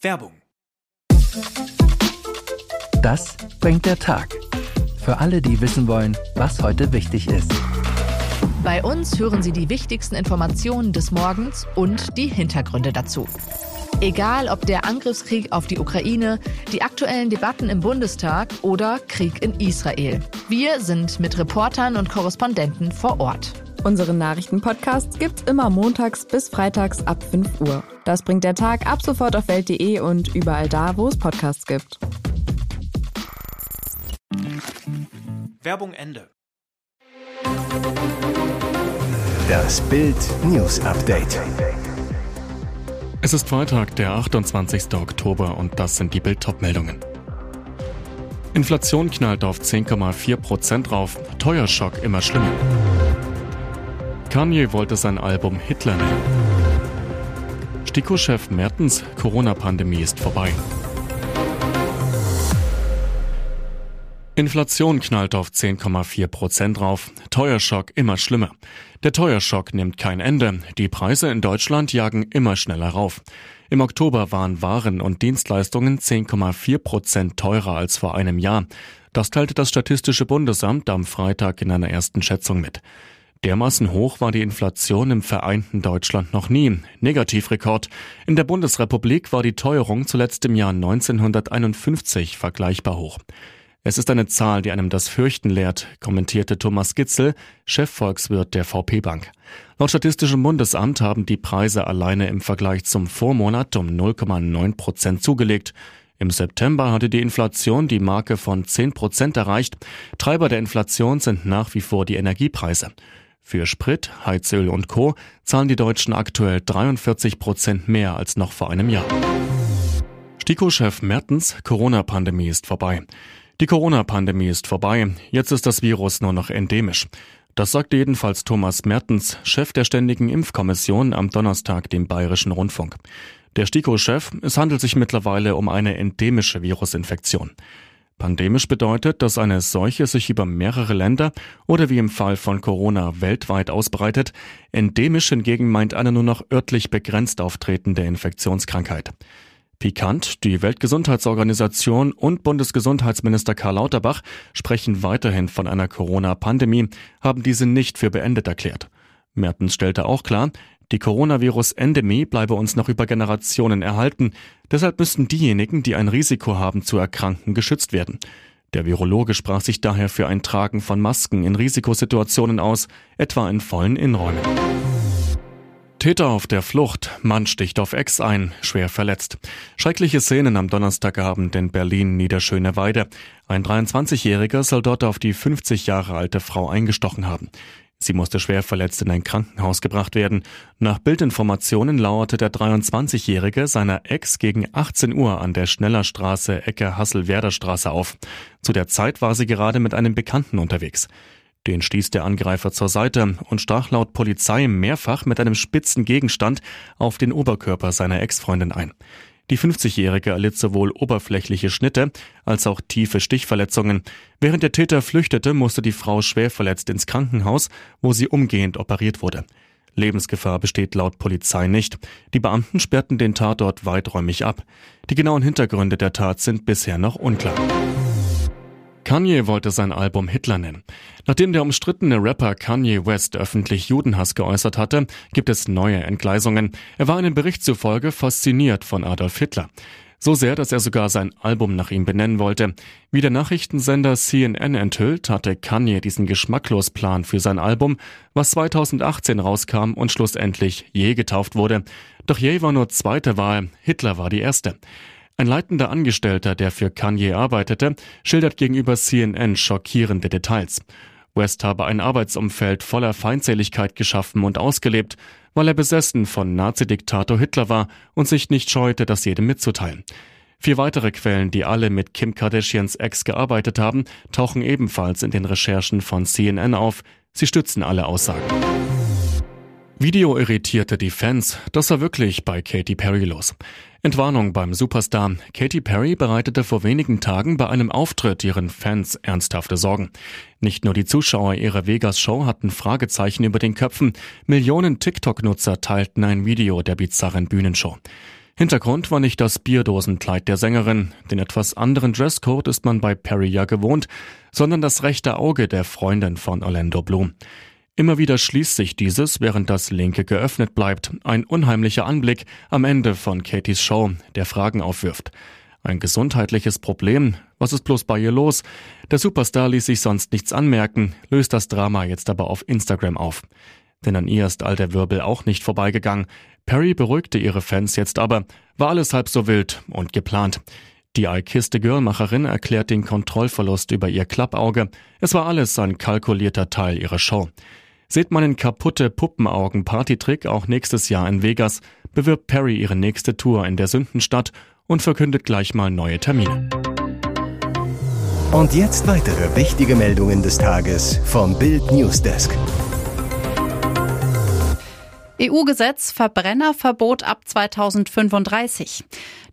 Werbung. Das bringt der Tag. Für alle, die wissen wollen, was heute wichtig ist. Bei uns hören Sie die wichtigsten Informationen des Morgens und die Hintergründe dazu. Egal ob der Angriffskrieg auf die Ukraine, die aktuellen Debatten im Bundestag oder Krieg in Israel. Wir sind mit Reportern und Korrespondenten vor Ort. Unseren Nachrichtenpodcast gibt's immer montags bis freitags ab 5 Uhr. Das bringt der Tag ab sofort auf welt.de und überall da, wo es Podcasts gibt. Werbung Ende. Das Bild News Update. Es ist Freitag, der 28. Oktober und das sind die Bild meldungen Inflation knallt auf 10,4 Prozent rauf, Teuerschock immer schlimmer. Kanye wollte sein Album Hitler nennen. STIKO-Chef Mertens, Corona-Pandemie ist vorbei. Inflation knallt auf 10,4 Prozent rauf. Teuerschock immer schlimmer. Der Teuerschock nimmt kein Ende. Die Preise in Deutschland jagen immer schneller rauf. Im Oktober waren Waren und Dienstleistungen 10,4 Prozent teurer als vor einem Jahr. Das teilte das Statistische Bundesamt am Freitag in einer ersten Schätzung mit. Dermaßen hoch war die Inflation im vereinten Deutschland noch nie. Negativrekord. In der Bundesrepublik war die Teuerung zuletzt im Jahr 1951 vergleichbar hoch. Es ist eine Zahl, die einem das Fürchten lehrt, kommentierte Thomas Gitzel, Chefvolkswirt der VP Bank. Laut Statistischem Bundesamt haben die Preise alleine im Vergleich zum Vormonat um 0,9 Prozent zugelegt. Im September hatte die Inflation die Marke von 10 Prozent erreicht. Treiber der Inflation sind nach wie vor die Energiepreise. Für Sprit, Heizöl und Co. zahlen die Deutschen aktuell 43 Prozent mehr als noch vor einem Jahr. STIKO-Chef Mertens, Corona-Pandemie ist vorbei. Die Corona-Pandemie ist vorbei. Jetzt ist das Virus nur noch endemisch. Das sagte jedenfalls Thomas Mertens, Chef der Ständigen Impfkommission, am Donnerstag dem Bayerischen Rundfunk. Der STIKO-Chef, es handelt sich mittlerweile um eine endemische Virusinfektion. Pandemisch bedeutet, dass eine Seuche sich über mehrere Länder oder wie im Fall von Corona weltweit ausbreitet. Endemisch hingegen meint eine nur noch örtlich begrenzt auftretende Infektionskrankheit. Pikant, die Weltgesundheitsorganisation und Bundesgesundheitsminister Karl Lauterbach sprechen weiterhin von einer Corona-Pandemie, haben diese nicht für beendet erklärt. Mertens stellte auch klar, die Coronavirus-Endemie bleibe uns noch über Generationen erhalten. Deshalb müssten diejenigen, die ein Risiko haben zu erkranken, geschützt werden. Der Virologe sprach sich daher für ein Tragen von Masken in Risikosituationen aus, etwa in vollen Innenräumen. Täter auf der Flucht, Mann sticht auf Ex ein, schwer verletzt. Schreckliche Szenen am Donnerstagabend in Berlin Niederschöneweide. Ein 23-Jähriger soll dort auf die 50 Jahre alte Frau eingestochen haben. Sie musste schwer verletzt in ein Krankenhaus gebracht werden. Nach Bildinformationen lauerte der 23-Jährige seiner Ex gegen 18 Uhr an der Schnellerstraße Ecke Hassel-Werder Straße auf. Zu der Zeit war sie gerade mit einem Bekannten unterwegs. Den stieß der Angreifer zur Seite und stach laut Polizei mehrfach mit einem spitzen Gegenstand auf den Oberkörper seiner Ex-Freundin ein. Die 50-Jährige erlitt sowohl oberflächliche Schnitte als auch tiefe Stichverletzungen. Während der Täter flüchtete, musste die Frau schwer verletzt ins Krankenhaus, wo sie umgehend operiert wurde. Lebensgefahr besteht laut Polizei nicht. Die Beamten sperrten den Tatort weiträumig ab. Die genauen Hintergründe der Tat sind bisher noch unklar. Kanye wollte sein Album Hitler nennen. Nachdem der umstrittene Rapper Kanye West öffentlich Judenhass geäußert hatte, gibt es neue Entgleisungen. Er war einem Bericht zufolge fasziniert von Adolf Hitler. So sehr, dass er sogar sein Album nach ihm benennen wollte. Wie der Nachrichtensender CNN enthüllt, hatte Kanye diesen geschmacklos Plan für sein Album, was 2018 rauskam und schlussendlich Je getauft wurde. Doch Je war nur zweite Wahl, Hitler war die erste. Ein leitender Angestellter, der für Kanye arbeitete, schildert gegenüber CNN schockierende Details. West habe ein Arbeitsumfeld voller Feindseligkeit geschaffen und ausgelebt, weil er besessen von Nazi-Diktator Hitler war und sich nicht scheute, das jedem mitzuteilen. Vier weitere Quellen, die alle mit Kim Kardashians Ex gearbeitet haben, tauchen ebenfalls in den Recherchen von CNN auf. Sie stützen alle Aussagen. Video irritierte die Fans. Das war wirklich bei Katy Perry los. Entwarnung beim Superstar. Katy Perry bereitete vor wenigen Tagen bei einem Auftritt ihren Fans ernsthafte Sorgen. Nicht nur die Zuschauer ihrer Vegas-Show hatten Fragezeichen über den Köpfen. Millionen TikTok-Nutzer teilten ein Video der bizarren Bühnenshow. Hintergrund war nicht das Bierdosenkleid der Sängerin. Den etwas anderen Dresscode ist man bei Perry ja gewohnt, sondern das rechte Auge der Freundin von Orlando Bloom. Immer wieder schließt sich dieses, während das linke geöffnet bleibt. Ein unheimlicher Anblick am Ende von Katys Show, der Fragen aufwirft. Ein gesundheitliches Problem? Was ist bloß bei ihr los? Der Superstar ließ sich sonst nichts anmerken, löst das Drama jetzt aber auf Instagram auf. Denn an ihr ist all der Wirbel auch nicht vorbeigegangen. Perry beruhigte ihre Fans jetzt aber, war alles halb so wild und geplant. Die I Kiss the Girl-Macherin erklärt den Kontrollverlust über ihr Klappauge. Es war alles ein kalkulierter Teil ihrer Show. Seht meinen kaputte Puppenaugen-Partytrick auch nächstes Jahr in Vegas, bewirbt Perry ihre nächste Tour in der Sündenstadt und verkündet gleich mal neue Termine. Und jetzt weitere wichtige Meldungen des Tages vom Bild Newsdesk. EU-Gesetz Verbrennerverbot ab 2035.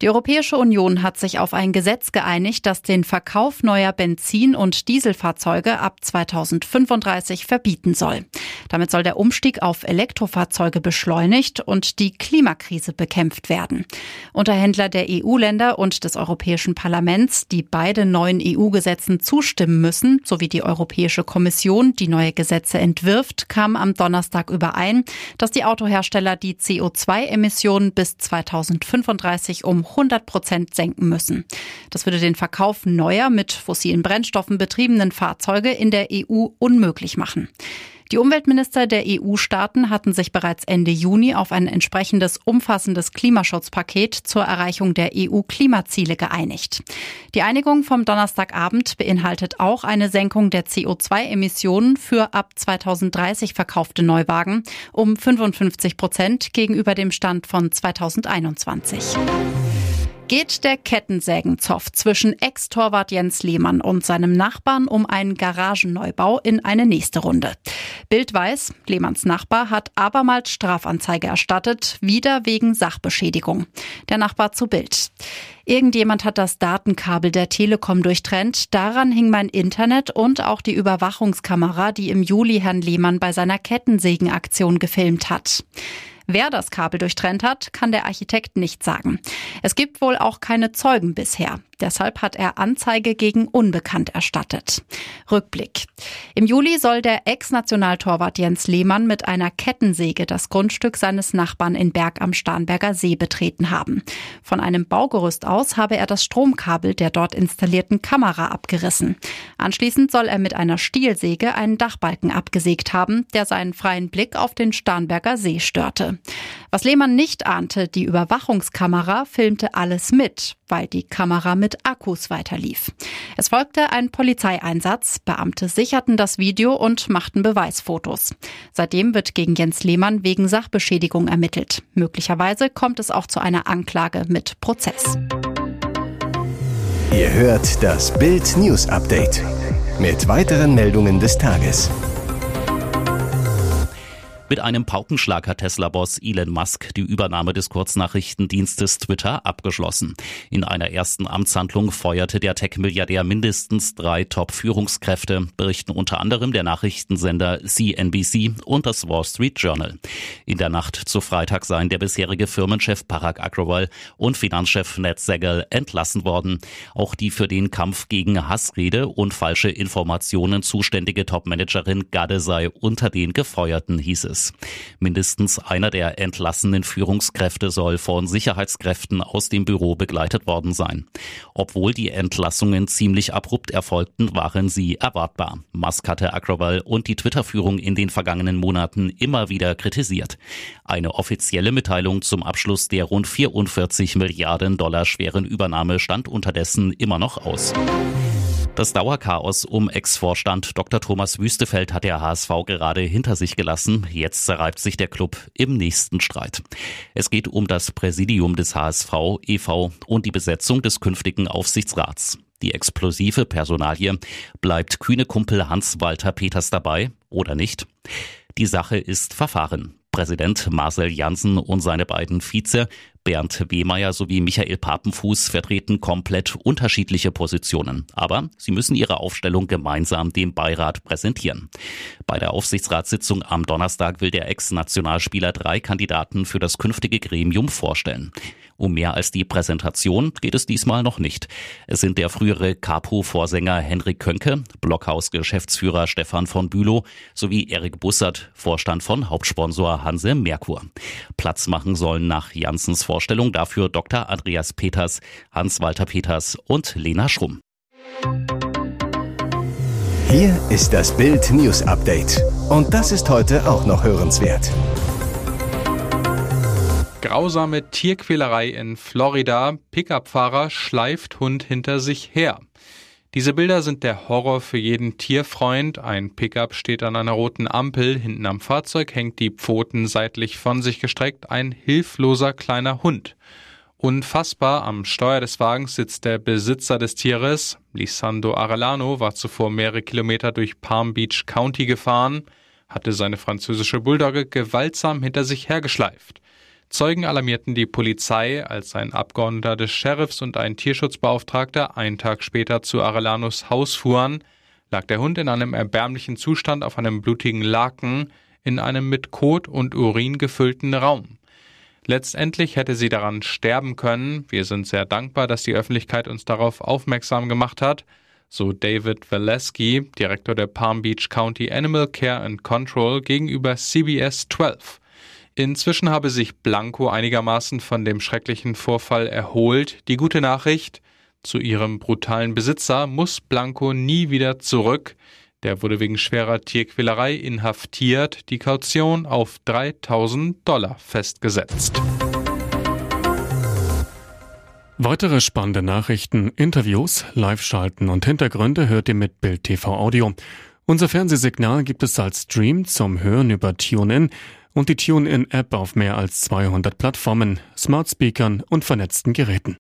Die Europäische Union hat sich auf ein Gesetz geeinigt, das den Verkauf neuer Benzin- und Dieselfahrzeuge ab 2035 verbieten soll. Damit soll der Umstieg auf Elektrofahrzeuge beschleunigt und die Klimakrise bekämpft werden. Unterhändler der EU-Länder und des Europäischen Parlaments, die beide neuen EU-Gesetzen zustimmen müssen, sowie die Europäische Kommission, die neue Gesetze entwirft, kam am Donnerstag überein, dass die Autohersteller die CO2-Emissionen bis 2035 um 100 Prozent senken müssen. Das würde den Verkauf neuer mit fossilen Brennstoffen betriebenen Fahrzeuge in der EU unmöglich machen. Die Umweltminister der EU-Staaten hatten sich bereits Ende Juni auf ein entsprechendes umfassendes Klimaschutzpaket zur Erreichung der EU-Klimaziele geeinigt. Die Einigung vom Donnerstagabend beinhaltet auch eine Senkung der CO2-Emissionen für ab 2030 verkaufte Neuwagen um 55 Prozent gegenüber dem Stand von 2021 geht der Kettensägenzoff zwischen Ex-Torwart Jens Lehmann und seinem Nachbarn um einen Garagenneubau in eine nächste Runde. Bild weiß, Lehmanns Nachbar hat abermals Strafanzeige erstattet, wieder wegen Sachbeschädigung. Der Nachbar zu Bild. Irgendjemand hat das Datenkabel der Telekom durchtrennt. Daran hing mein Internet und auch die Überwachungskamera, die im Juli Herrn Lehmann bei seiner Kettensägenaktion gefilmt hat. Wer das Kabel durchtrennt hat, kann der Architekt nicht sagen. Es gibt wohl auch keine Zeugen bisher. Deshalb hat er Anzeige gegen Unbekannt erstattet. Rückblick. Im Juli soll der Ex-Nationaltorwart Jens Lehmann mit einer Kettensäge das Grundstück seines Nachbarn in Berg am Starnberger See betreten haben. Von einem Baugerüst aus habe er das Stromkabel der dort installierten Kamera abgerissen. Anschließend soll er mit einer Stielsäge einen Dachbalken abgesägt haben, der seinen freien Blick auf den Starnberger See störte. Was Lehmann nicht ahnte, die Überwachungskamera filmte alles mit, weil die Kamera mit Akkus weiterlief. Es folgte ein Polizeieinsatz, Beamte sicherten das Video und machten Beweisfotos. Seitdem wird gegen Jens Lehmann wegen Sachbeschädigung ermittelt. Möglicherweise kommt es auch zu einer Anklage mit Prozess. Ihr hört das Bild News Update mit weiteren Meldungen des Tages. Mit einem Paukenschlag hat Tesla-Boss Elon Musk die Übernahme des Kurznachrichtendienstes Twitter abgeschlossen. In einer ersten Amtshandlung feuerte der Tech-Milliardär mindestens drei Top-Führungskräfte, berichten unter anderem der Nachrichtensender CNBC und das Wall Street Journal. In der Nacht zu Freitag seien der bisherige Firmenchef Parag Agrawal und Finanzchef Ned Segal entlassen worden. Auch die für den Kampf gegen Hassrede und falsche Informationen zuständige Topmanagerin Gade sei unter den Gefeuerten, hieß es. Landes. Mindestens einer der entlassenen Führungskräfte soll von Sicherheitskräften aus dem Büro begleitet worden sein. Obwohl die Entlassungen ziemlich abrupt erfolgten, waren sie erwartbar. Musk hatte Agrawal und die Twitter-Führung in den vergangenen Monaten immer wieder kritisiert. Eine offizielle Mitteilung zum Abschluss der rund 44 Milliarden Dollar schweren Übernahme stand unterdessen immer noch aus. Das Dauerchaos um Ex-Vorstand Dr. Thomas Wüstefeld hat der HSV gerade hinter sich gelassen. Jetzt zerreibt sich der Club im nächsten Streit. Es geht um das Präsidium des HSV e.V. und die Besetzung des künftigen Aufsichtsrats. Die explosive Personalie bleibt kühne Kumpel Hans-Walter Peters dabei oder nicht? Die Sache ist verfahren. Präsident Marcel Janssen und seine beiden Vize Bernd Wehmeier sowie Michael Papenfuß vertreten komplett unterschiedliche Positionen. Aber sie müssen ihre Aufstellung gemeinsam dem Beirat präsentieren. Bei der Aufsichtsratssitzung am Donnerstag will der Ex-Nationalspieler drei Kandidaten für das künftige Gremium vorstellen. Um mehr als die Präsentation geht es diesmal noch nicht. Es sind der frühere Capo-Vorsänger Henrik Könke, Blockhaus-Geschäftsführer Stefan von Bülow sowie Erik Bussert, Vorstand von Hauptsponsor Hanse Merkur. Platz machen sollen nach Janssens Vorstellung dafür Dr. Andreas Peters, Hans-Walter Peters und Lena Schrumm. Hier ist das Bild News Update. Und das ist heute auch noch hörenswert. Grausame Tierquälerei in Florida. Pickup-Fahrer schleift Hund hinter sich her. Diese Bilder sind der Horror für jeden Tierfreund. Ein Pickup steht an einer roten Ampel. Hinten am Fahrzeug hängt die Pfoten seitlich von sich gestreckt ein hilfloser kleiner Hund. Unfassbar, am Steuer des Wagens sitzt der Besitzer des Tieres. Lisando Arellano war zuvor mehrere Kilometer durch Palm Beach County gefahren, hatte seine französische Bulldogge gewaltsam hinter sich hergeschleift. Zeugen alarmierten die Polizei, als ein Abgeordneter des Sheriffs und ein Tierschutzbeauftragter einen Tag später zu Arellanos Haus fuhren, lag der Hund in einem erbärmlichen Zustand auf einem blutigen Laken in einem mit Kot und Urin gefüllten Raum. Letztendlich hätte sie daran sterben können. Wir sind sehr dankbar, dass die Öffentlichkeit uns darauf aufmerksam gemacht hat, so David Valesky, Direktor der Palm Beach County Animal Care and Control gegenüber CBS 12. Inzwischen habe sich Blanco einigermaßen von dem schrecklichen Vorfall erholt. Die gute Nachricht, zu ihrem brutalen Besitzer muss Blanco nie wieder zurück. Der wurde wegen schwerer Tierquälerei inhaftiert, die Kaution auf 3000 Dollar festgesetzt. Weitere spannende Nachrichten, Interviews, Live-Schalten und Hintergründe hört ihr mit Bild TV Audio. Unser Fernsehsignal gibt es als Stream zum Hören über TuneIn und die TuneIn-App auf mehr als 200 Plattformen, Smart Speakern und vernetzten Geräten.